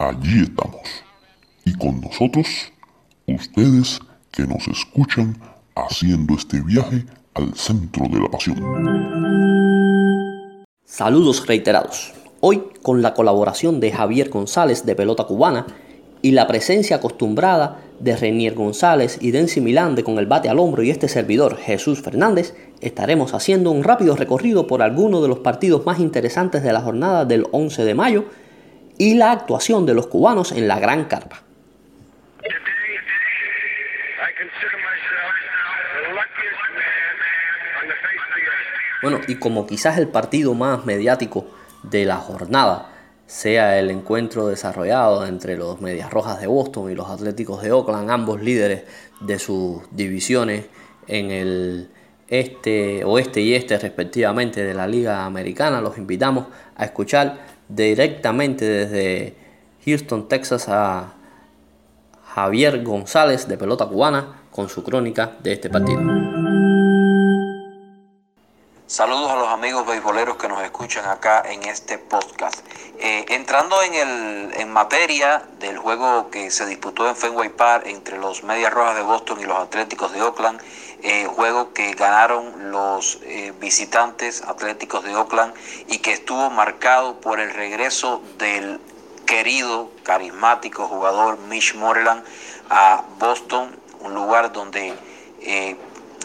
allí estamos. Y con nosotros, ustedes que nos escuchan haciendo este viaje al centro de la pasión. Saludos reiterados. Hoy con la colaboración de Javier González de Pelota Cubana y la presencia acostumbrada de Renier González y Densi Milande con el bate al hombro y este servidor Jesús Fernández, estaremos haciendo un rápido recorrido por algunos de los partidos más interesantes de la jornada del 11 de mayo y la actuación de los cubanos en la Gran Carpa. Bueno, y como quizás el partido más mediático de la jornada sea el encuentro desarrollado entre los Medias Rojas de Boston y los Atléticos de Oakland, ambos líderes de sus divisiones en el este, oeste y este respectivamente de la Liga Americana, los invitamos a escuchar directamente desde Houston, Texas a Javier González de Pelota Cubana con su crónica de este partido. Saludos a los amigos beisboleros que nos escuchan acá en este podcast. Eh, entrando en, el, en materia del juego que se disputó en Fenway Park entre los Medias Rojas de Boston y los Atléticos de Oakland, eh, juego que ganaron los eh, visitantes Atléticos de Oakland y que estuvo marcado por el regreso del querido, carismático jugador Mitch Moreland a Boston, un lugar donde eh,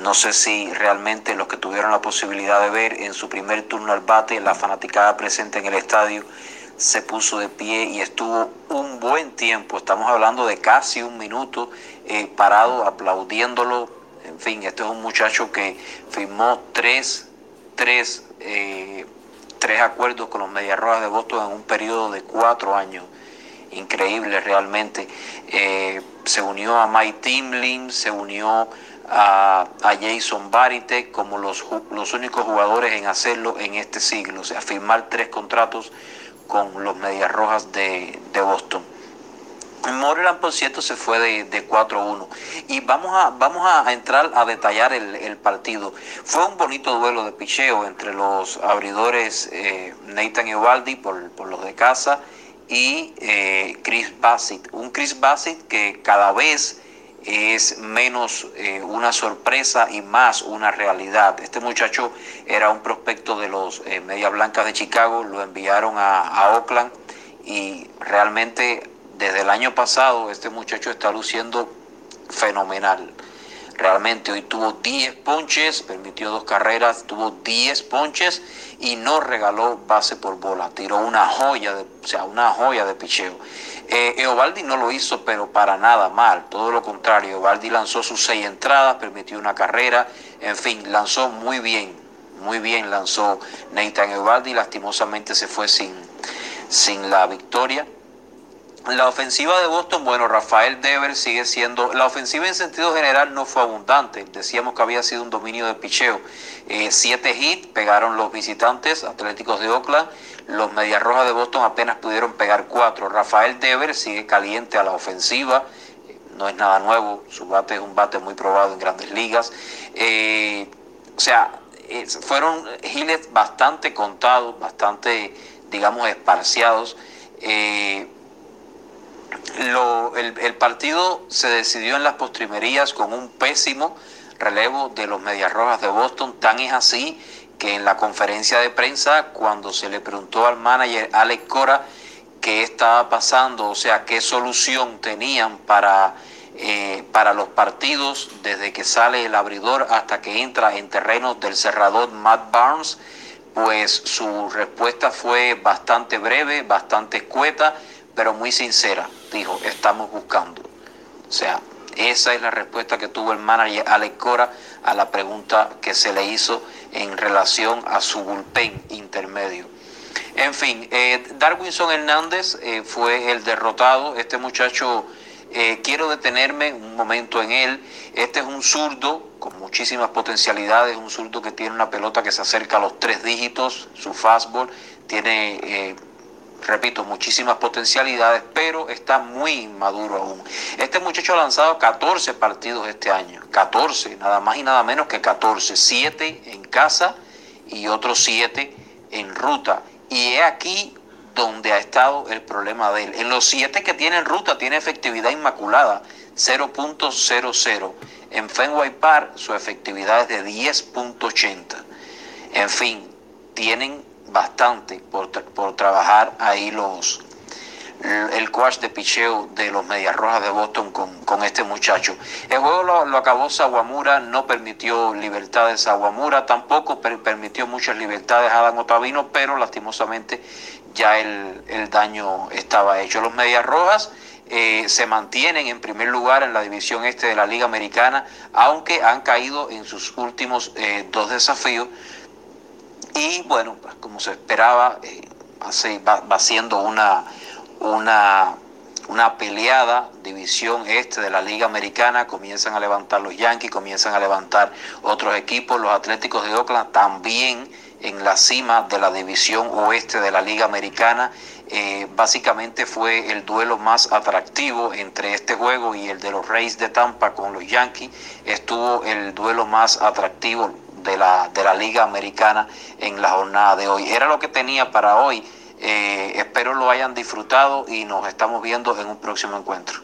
no sé si realmente los que tuvieron la posibilidad de ver en su primer turno al bate, la fanaticada presente en el estadio, se puso de pie y estuvo un buen tiempo, estamos hablando de casi un minuto, eh, parado aplaudiéndolo. En fin, este es un muchacho que firmó tres, tres, eh, tres acuerdos con los Medias Rojas de Boston en un periodo de cuatro años. Increíble realmente. Eh, se unió a Mike Timlin, se unió a, Jason Barite como los, los únicos jugadores en hacerlo en este siglo, o sea, firmar tres contratos con los Medias Rojas de, de Boston. Moreland, por cierto, se fue de, de 4-1. Y vamos a, vamos a entrar a detallar el, el partido. Fue un bonito duelo de picheo entre los abridores eh, Nathan Eovaldi por, por los de casa y eh, Chris Bassett. Un Chris Bassett que cada vez es menos eh, una sorpresa y más una realidad. Este muchacho era un prospecto de los eh, Media Blancas de Chicago, lo enviaron a, a Oakland y realmente desde el año pasado este muchacho está luciendo fenomenal. Realmente hoy tuvo 10 ponches, permitió dos carreras, tuvo 10 ponches y no regaló base por bola. Tiró una joya, de, o sea, una joya de picheo. Eh, Eovaldi no lo hizo, pero para nada mal, todo lo contrario. Eovaldi lanzó sus seis entradas, permitió una carrera, en fin, lanzó muy bien, muy bien lanzó Nathan Eovaldi. Lastimosamente se fue sin, sin la victoria. La ofensiva de Boston, bueno, Rafael Dever sigue siendo. La ofensiva en sentido general no fue abundante. Decíamos que había sido un dominio de picheo. Eh, siete hits pegaron los visitantes atléticos de Oakland. Los Medias Rojas de Boston apenas pudieron pegar cuatro. Rafael Dever sigue caliente a la ofensiva. Eh, No es nada nuevo. Su bate es un bate muy probado en grandes ligas. Eh, o sea, fueron giles bastante contados, bastante, digamos, esparciados. Lo- el, el partido se decidió en las postrimerías con un pésimo relevo de los Medias Rojas de Boston. Tan es así que en la conferencia de prensa, cuando se le preguntó al manager Alex Cora qué estaba pasando, o sea, qué solución tenían para, eh, para los partidos desde que sale el abridor hasta que entra en terrenos del cerrador Matt Barnes, pues su respuesta fue bastante breve, bastante escueta, pero muy sincera. Dijo, estamos buscando. O sea, esa es la respuesta que tuvo el manager Alex Cora a la pregunta que se le hizo en relación a su bullpen intermedio. En fin, eh, Darwinson Hernández eh, fue el derrotado. Este muchacho, eh, quiero detenerme un momento en él. Este es un zurdo con muchísimas potencialidades, un zurdo que tiene una pelota que se acerca a los tres dígitos, su fastball tiene repito, muchísimas potencialidades, pero está muy inmaduro aún. Este muchacho ha lanzado 14 partidos este año, 14, nada más y nada menos que 14, 7 en casa y otros 7 en ruta. Y es aquí donde ha estado el problema de él. En los 7 que tiene en ruta tiene efectividad inmaculada, 0.00. En Fenway Park su efectividad es de 10.80. En fin, tienen bastante por, por trabajar ahí los el coach de picheo de los Medias Rojas de Boston con, con este muchacho. El juego lo, lo, acabó Sawamura, no permitió libertades Sawamura, tampoco per, permitió muchas libertades a Adam Otavino, pero lastimosamente ya el, el daño estaba hecho. Los Medias Rojas eh, se mantienen en primer lugar en la división este de la Liga Americana, aunque han caído en sus últimos eh, dos desafíos. Y bueno, pues como se esperaba, eh, va, va, siendo una, una, una peleada división este de la Liga Americana. Comienzan a levantar los Yankees, comienzan a levantar otros equipos, los Atléticos de Oakland también en la cima de la división oeste de la Liga Americana. Eh, básicamente fue el duelo más atractivo entre este juego y el de los Rays de Tampa con los Yankees. Estuvo el duelo más atractivo de la, de la Liga Americana en la jornada de hoy. Era lo que tenía para hoy. Eh, espero lo hayan disfrutado y nos estamos viendo en un próximo encuentro.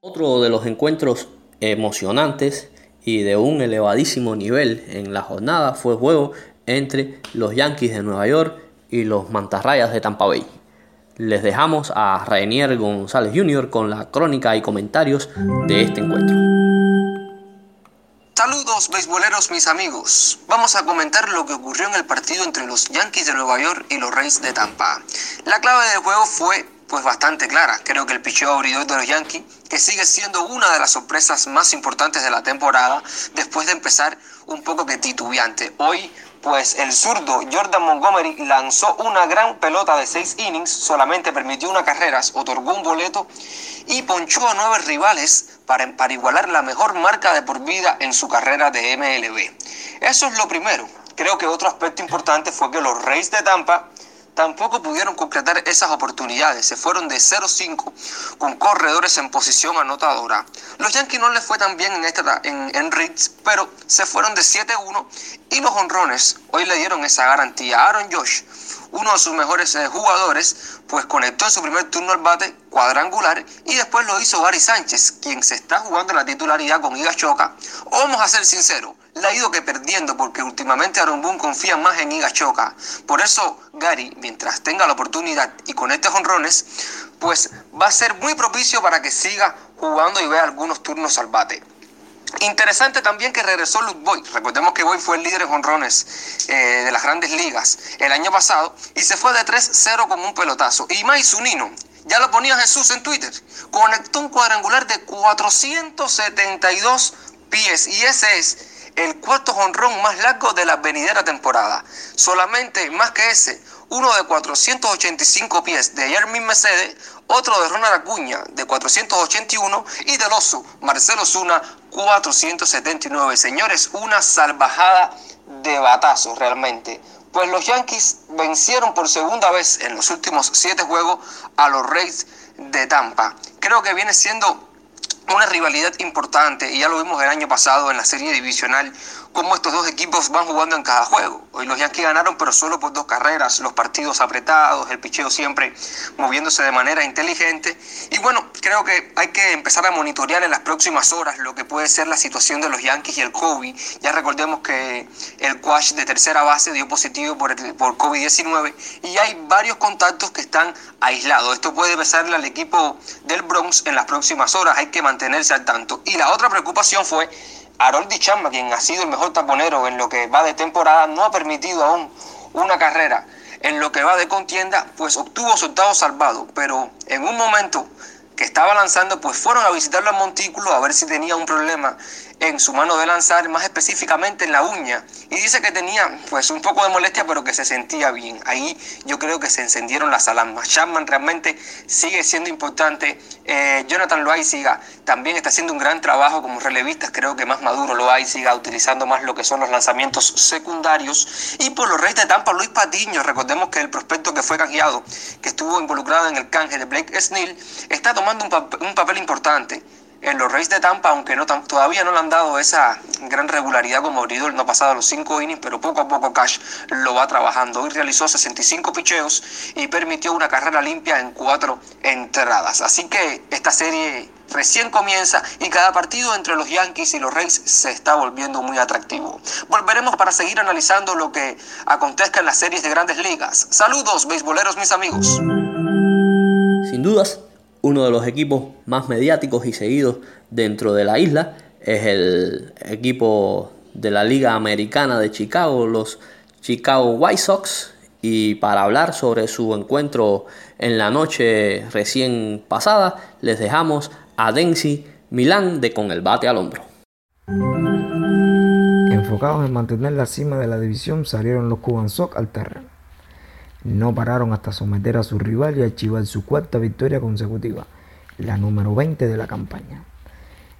Otro de los encuentros emocionantes y de un elevadísimo nivel en la jornada fue el juego entre los Yankees de Nueva York y los Mantarrayas de Tampa Bay. Les dejamos a Rainier González Jr. con la crónica y comentarios de este encuentro. Saludos beisboleros mis amigos. Vamos a comentar lo que ocurrió en el partido entre los Yankees de Nueva York y los Rays de Tampa. La clave del juego fue pues bastante clara. Creo que el picheo abridor de los Yankees, que sigue siendo una de las sorpresas más importantes de la temporada, después de empezar un poco que titubeante. Hoy, pues el zurdo Jordan Montgomery lanzó una gran pelota de seis innings, solamente permitió una carrera, otorgó un boleto y ponchó a nueve rivales para, para igualar la mejor marca de por vida en su carrera de MLB. Eso es lo primero. Creo que otro aspecto importante fue que los Rays de Tampa tampoco pudieron concretar esas oportunidades. Se fueron de 0-5 con corredores en posición anotadora. Los Yankees no les fue tan bien en, esta, en, en Ritz, pero se fueron de 7-1 y los honrones hoy le dieron esa garantía. Aaron Josh, uno de sus mejores eh, jugadores, pues conectó en su primer turno al bate cuadrangular y después lo hizo Gary Sánchez, quien se está jugando la titularidad con Iga Choca. Vamos a ser sinceros, la ha ido que perdiendo porque últimamente Aaron Boone confía más en Iga Choca. Por eso Gary, mientras tenga la oportunidad y conecte jonrones, pues va a ser muy propicio para que siga jugando y vea algunos turnos al bate. Interesante también que regresó Luke Boyd. Recordemos que Boyd fue el líder en jonrones eh, de las grandes ligas el año pasado y se fue de 3-0 con un pelotazo. Y Mai Zunino, ya lo ponía Jesús en Twitter, conectó un cuadrangular de 472 pies y ese es el cuarto jonrón más largo de la venidera temporada. Solamente más que ese, uno de 485 pies de Yermin Mercedes, otro de Ronald Acuña de 481 y del oso Marcelo Zuna 479. Señores, una salvajada de batazos realmente. Pues los Yankees vencieron por segunda vez en los últimos siete juegos a los Rays de Tampa. Creo que viene siendo una rivalidad importante y ya lo vimos el año pasado en la serie divisional cómo estos dos equipos van jugando en cada juego. Hoy los Yankees ganaron pero solo por dos carreras, los partidos apretados, el picheo siempre moviéndose de manera inteligente y bueno, creo que hay que empezar a monitorear en las próximas horas lo que puede ser la situación de los Yankees y el COVID. Ya recordemos que el Quash de tercera base dio positivo por, por COVID-19 y hay varios contactos que están aislados. Esto puede pesarle al equipo del Bronx en las próximas horas, hay que mantenerse al tanto. Y la otra preocupación fue Harold Chamba, quien ha sido el mejor taponero en lo que va de temporada, no ha permitido aún una carrera en lo que va de contienda, pues obtuvo su octavo salvado, pero en un momento que estaba lanzando, pues fueron a visitarlo al montículo a ver si tenía un problema en su mano de lanzar, más específicamente en la uña. Y dice que tenía pues un poco de molestia, pero que se sentía bien. Ahí yo creo que se encendieron las alarmas. Chapman realmente sigue siendo importante. Eh, Jonathan Loaiziga también está haciendo un gran trabajo como relevista. Creo que más maduro Loaiziga, utilizando más lo que son los lanzamientos secundarios. Y por los Reyes de Tampa, Luis Patiño, recordemos que el prospecto que fue canjeado, que estuvo involucrado en el canje de Blake Snell, está tomando un, un papel importante en los Reyes de Tampa, aunque no, todavía no le han dado esa gran regularidad como Bridol no ha pasado los cinco innings, pero poco a poco Cash lo va trabajando. Hoy realizó 65 picheos y permitió una carrera limpia en cuatro entradas. Así que esta serie recién comienza y cada partido entre los Yankees y los Reyes se está volviendo muy atractivo. Volveremos para seguir analizando lo que acontezca en las series de grandes ligas. Saludos, beisboleros, mis amigos. Sin dudas, uno de los equipos más mediáticos y seguidos dentro de la isla es el equipo de la Liga Americana de Chicago, los Chicago White Sox. Y para hablar sobre su encuentro en la noche recién pasada, les dejamos a Denzi Milán de Con el Bate al Hombro. Enfocados en mantener la cima de la división, salieron los Cuban Sox al terreno. No pararon hasta someter a su rival y archivar su cuarta victoria consecutiva, la número 20 de la campaña.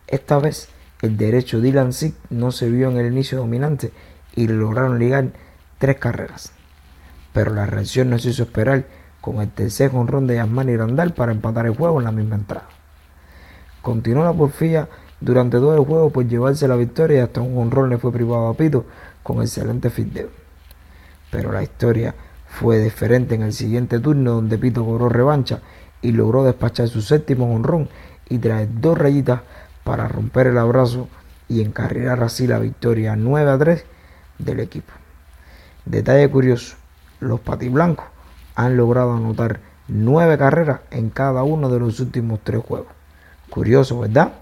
Esta vez, el derecho Dylan Sick no se vio en el inicio dominante y lograron ligar tres carreras. Pero la reacción no se hizo esperar con el tercer jonrón de Yasmani Randall para empatar el juego en la misma entrada. Continuó la porfía durante todo el juego por llevarse la victoria y hasta un jonrón le fue privado a Pito con excelente fildeo. Pero la historia fue diferente en el siguiente turno donde Pito cobró revancha y logró despachar su séptimo honrón y traer dos rayitas para romper el abrazo y encarrilar así la victoria 9 a 3 del equipo. Detalle curioso, los patiblancos han logrado anotar nueve carreras en cada uno de los últimos tres juegos. Curioso, ¿verdad?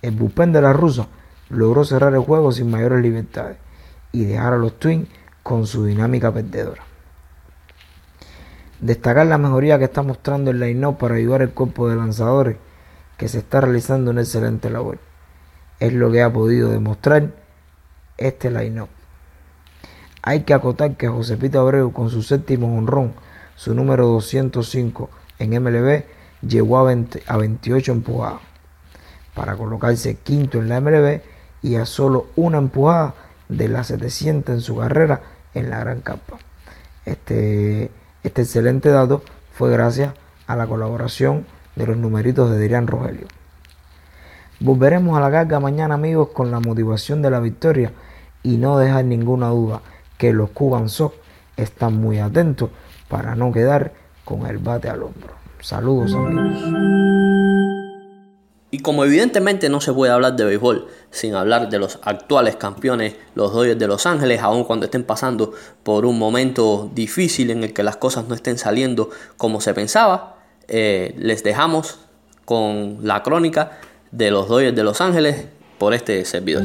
El bullpen de la rusa logró cerrar el juego sin mayores libertades y dejar a los Twins con su dinámica perdedora. Destacar la mejoría que está mostrando el line para ayudar al cuerpo de lanzadores que se está realizando una excelente labor. Es lo que ha podido demostrar este line-up. Hay que acotar que José Abreu con su séptimo honrón, su número 205 en MLB, llegó a, 28 empujadas para colocarse quinto en la MLB y a solo una empujada de las 700 en su carrera en la Gran Capa. Este este excelente dato fue gracias a la colaboración de los numeritos de Dirian Rogelio. Volveremos a la carga mañana amigos con la motivación de la victoria y no dejar ninguna duda que los Cuban Sox están muy atentos para no quedar con el bate al hombro. Saludos amigos. Y como evidentemente no se puede hablar de béisbol sin hablar de los actuales campeones, los Dodgers de Los Ángeles, aun cuando estén pasando por un momento difícil en el que las cosas no estén saliendo como se pensaba, eh, les dejamos con la crónica de los Dodgers de Los Ángeles por este servidor.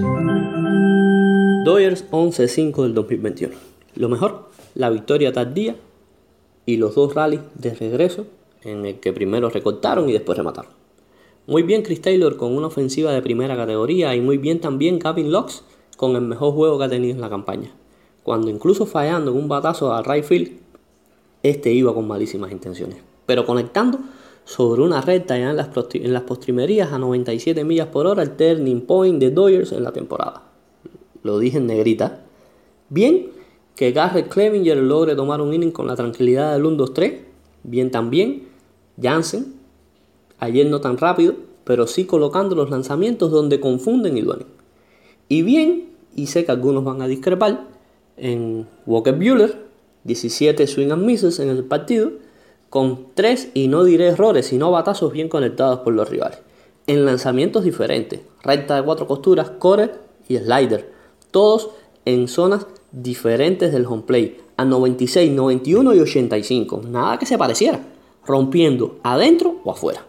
Dodgers 11-5 del 2021. Lo mejor, la victoria tardía y los dos rallies de regreso en el que primero recortaron y después remataron. Muy bien Chris Taylor con una ofensiva de primera categoría y muy bien también Gavin Locks con el mejor juego que ha tenido en la campaña. Cuando incluso fallando un batazo al right field, este iba con malísimas intenciones. Pero conectando sobre una recta ya en las, en las postrimerías a 97 millas por hora el turning point de Dodgers en la temporada. Lo dije en negrita. Bien que Garrett Clevinger logre tomar un inning con la tranquilidad del 1-2-3. Bien también Jansen Ayer no tan rápido, pero sí colocando los lanzamientos donde confunden y duelen. Y bien, y sé que algunos van a discrepar, en Walker Bueller, 17 swing and misses en el partido, con 3 y no diré errores, sino batazos bien conectados por los rivales. En lanzamientos diferentes, recta de cuatro costuras, core y slider, todos en zonas diferentes del home play, a 96, 91 y 85, nada que se pareciera, rompiendo adentro o afuera.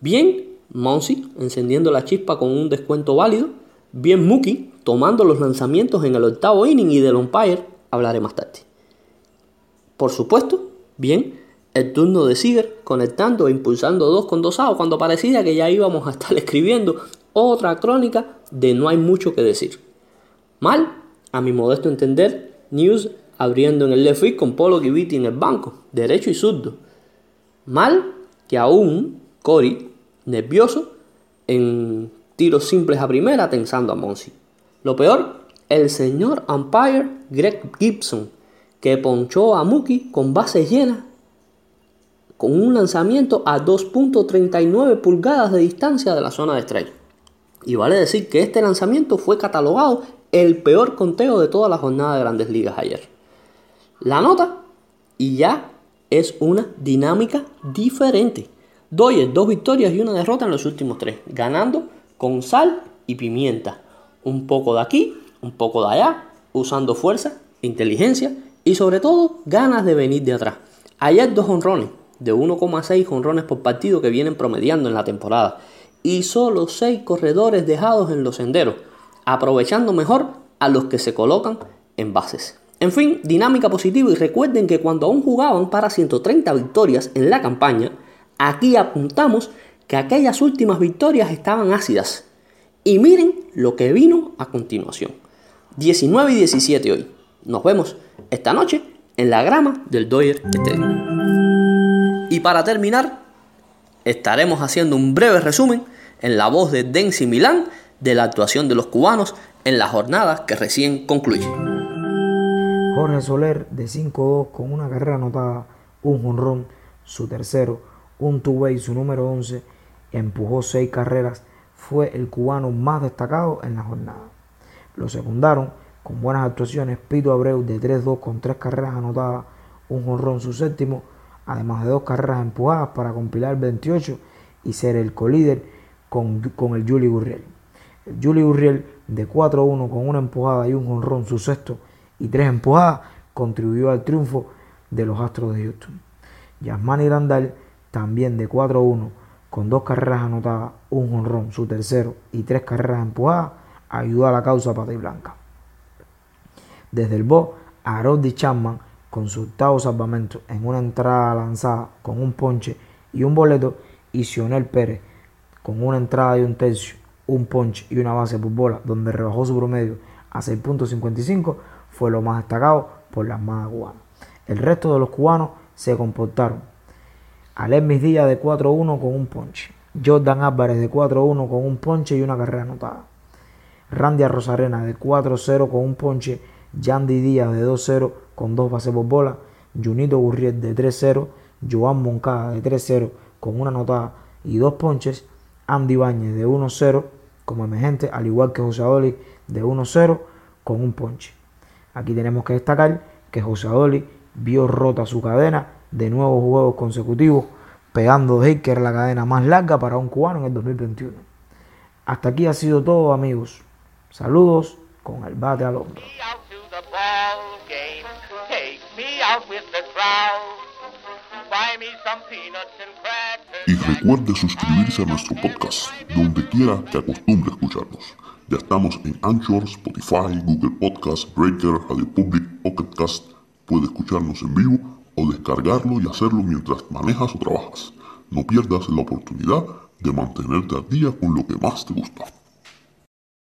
Bien Monsi encendiendo la chispa con un descuento válido. Bien Mookie tomando los lanzamientos en el octavo inning y del umpire hablaré más tarde. Por supuesto, bien el turno de Seager conectando e impulsando dos con dos outs cuando parecía que ya íbamos a estar escribiendo otra crónica de no hay mucho que decir. Mal, a mi modesto entender, News abriendo en el left field con Polo Giviti en el banco, derecho y zurdo. Mal que aún Cory, nervioso, en tiros simples a primera, tensando a Monsi. Lo peor, el señor umpire Greg Gibson, que ponchó a Mookie con bases llenas con un lanzamiento a 2.39 pulgadas de distancia de la zona de estrella. Y vale decir que este lanzamiento fue catalogado el peor conteo de toda la jornada de grandes ligas ayer. La nota, y ya es una dinámica diferente. Doyer, dos victorias y una derrota en los últimos tres, ganando con sal y pimienta. Un poco de aquí, un poco de allá, usando fuerza, inteligencia y sobre todo ganas de venir de atrás. Ayer dos honrones, de 1,6 honrones por partido que vienen promediando en la temporada. Y solo 6 corredores dejados en los senderos, aprovechando mejor a los que se colocan en bases. En fin, dinámica positiva y recuerden que cuando aún jugaban para 130 victorias en la campaña, aquí apuntamos que aquellas últimas victorias estaban ácidas. Y miren lo que vino a continuación. 19 y 17 hoy. Nos vemos esta noche en la grama del Doyer Stadium. Y para terminar, estaremos haciendo un breve resumen en la voz de Denzi Milán de la actuación de los cubanos en la jornada que recién concluye. Jorge Soler de 5-2 con una carrera anotada, un jonrón, su tercero, un two-way, su número 11, empujó seis carreras, fue el cubano más destacado en la jornada. Lo secundaron con buenas actuaciones Pito Abreu de 3-2 con tres carreras anotadas, un jonrón su séptimo, además de dos carreras empujadas para compilar 28 y ser el colíder con, con el Juli Gurriel. El Juli Gurriel de 4-1 con una empujada y un jonrón su sexto y tres empujadas contribuyó al triunfo de los Astros de Houston. Yasmani Grandal también de 4-1 con dos carreras anotadas, un jonrón, su tercero y tres carreras empujadas, ayudó a la causa pata y blanca. Desde el Bo, Arodi Chapman con su octavo salvamento en una entrada lanzada con un ponche y un boleto y Sionel Pérez con una entrada y un tercio, un ponche y una base por bola donde rebajó su promedio a 6.55 fue lo más destacado por las manos cubanas. El resto de los cubanos se comportaron. Alemis Díaz de 4-1 con un ponche. Jordan Álvarez de 4-1 con un ponche y una carrera anotada. Randy Rosarena de 4-0 con un ponche. Yandy Díaz de 2-0 con dos bases por bola. Junito Gurriel de 3-0. Joan Moncada de 3-0 con una anotada y dos ponches. Andy Bañez de 1-0 como emergente, al igual que José Adoli de 1-0 con un ponche. Aquí tenemos que destacar que José Adoli vio rota su cadena de nuevos juegos consecutivos, pegando de era la cadena más larga para un cubano en el 2021. Hasta aquí ha sido todo, amigos. Saludos con el bate al hombro. me out to the ball game. Take me out with the crowd. Buy me some peanuts and crackers. Y recuerde suscribirse a nuestro podcast, donde quiera que acostumbre a escucharnos. Ya estamos en Anchor, Spotify, Google Podcast, Breaker, Radio Public, Pocket Cast. Puede escucharnos en vivo o descargarlo y hacerlo mientras manejas o trabajas. No pierdas la oportunidad de mantenerte al día con lo que más te gusta.